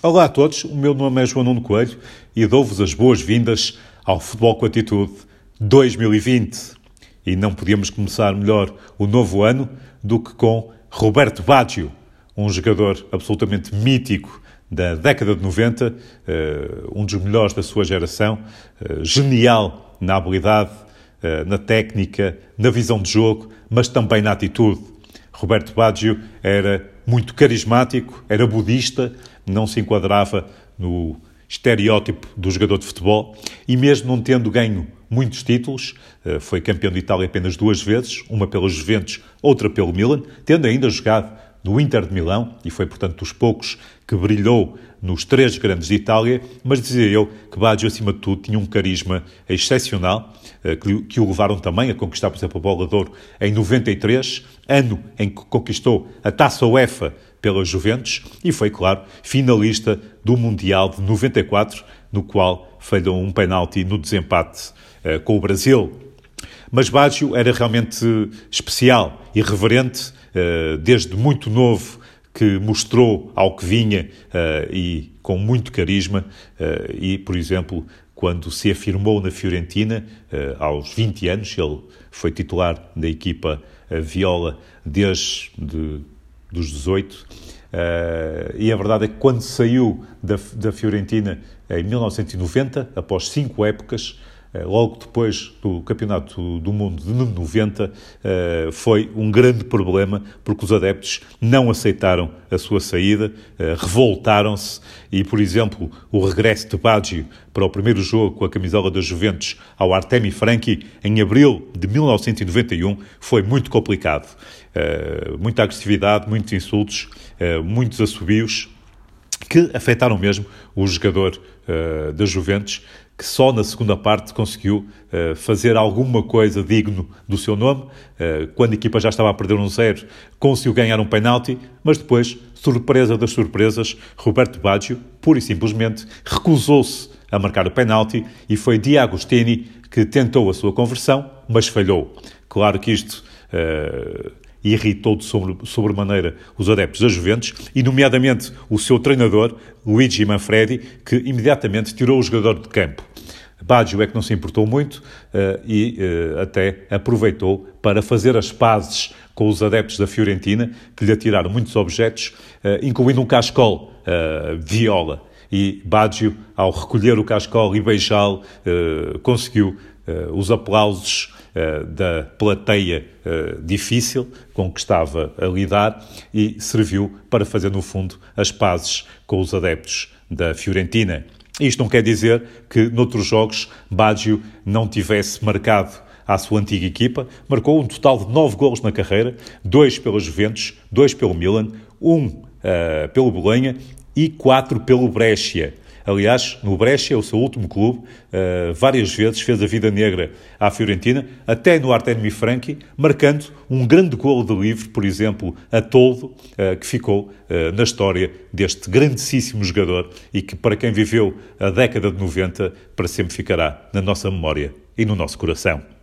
Olá a todos, o meu nome é João Nuno Coelho e dou-vos as boas-vindas ao Futebol com Atitude 2020. E não podíamos começar melhor o novo ano do que com Roberto Baggio, um jogador absolutamente mítico da década de 90, eh, um dos melhores da sua geração, eh, genial na habilidade, eh, na técnica, na visão de jogo, mas também na atitude. Roberto Baggio era muito carismático, era budista, não se enquadrava no estereótipo do jogador de futebol e mesmo não tendo ganho muitos títulos, eh, foi campeão de Itália apenas duas vezes, uma pela Juventus, outra pelo Milan, tendo ainda jogado no Inter de Milão e foi, portanto, dos poucos que brilhou nos três grandes de Itália, mas dizia eu que Baggio, acima de tudo, tinha um carisma excepcional, eh, que o levaram também a conquistar, por exemplo, a Bola de Ouro em 93, ano em que conquistou a Taça UEFA pela Juventus e foi, claro, finalista do Mundial de 94, no qual falhou um penalti no desempate uh, com o Brasil. Mas Baggio era realmente especial, irreverente, uh, desde muito novo, que mostrou ao que vinha uh, e com muito carisma. e, por exemplo, quando se afirmou na Fiorentina, aos 20 anos, ele foi titular da equipa Viola desde de dos 18. Uh, eh, e a verdade é que quando saiu da, Fiorentina em 1990, após cinco épocas, eh, logo depois do Campeonato do Mundo de 90, eh, foi um grande problema porque os adeptos não aceitaram a sua saída, eh, revoltaram-se e, por exemplo, o regresso de Baggio para o primeiro jogo com a camisola das Juventus ao Artemi Franchi em abril de 1991 foi muito complicado. Muita agressividade, muitos insultos, muitos assobios que afetaram mesmo o jogador da Juventus, que só na segunda parte conseguiu uh, fazer alguma coisa digno do seu nome. Uh, quando a equipa já estava a perder um zero, conseguiu ganhar um penalti, mas depois, surpresa das surpresas, Roberto Baggio, pura e simplesmente, recusou-se a marcar o penalti e foi Di Agostini que tentou a sua conversão, mas falhou. Claro que isto... Uh, irritou de sobre, sobremaneira os adeptos da Juventus e, nomeadamente, o seu treinador, Luigi Manfredi, que imediatamente tirou o jogador de campo. Baggio é que não se importou muito uh, e uh, até aproveitou para fazer as pazes com os adeptos da Fiorentina, que lhe atiraram muitos objetos, uh, incluindo um cascol viola. E Baggio, ao recolher o cascol e beijá-lo, conseguiu os aplausos eh, da plateia eh, difícil com que estava a lidar e serviu para fazer, no fundo, as pazes com os adeptos da Fiorentina. Isto não quer dizer que, noutros jogos, Baggio não tivesse marcado à sua antiga equipa. Marcou um total de nove golos na carreira, dois pela Juventus, dois pelo Milan, um uh, pelo Bolonha e quatro pelo Brescia. Aliás, no Brescia, o seu último clube, uh, várias vezes fez a vida negra à Fiorentina, até no Artemio Franchi, marcando um grande golo de livre, por exemplo, a Toldo, uh, que ficou uh, na história deste grandíssimo jogador e que, para quem viveu a década de 90, para sempre ficará na nossa memória e no nosso coração.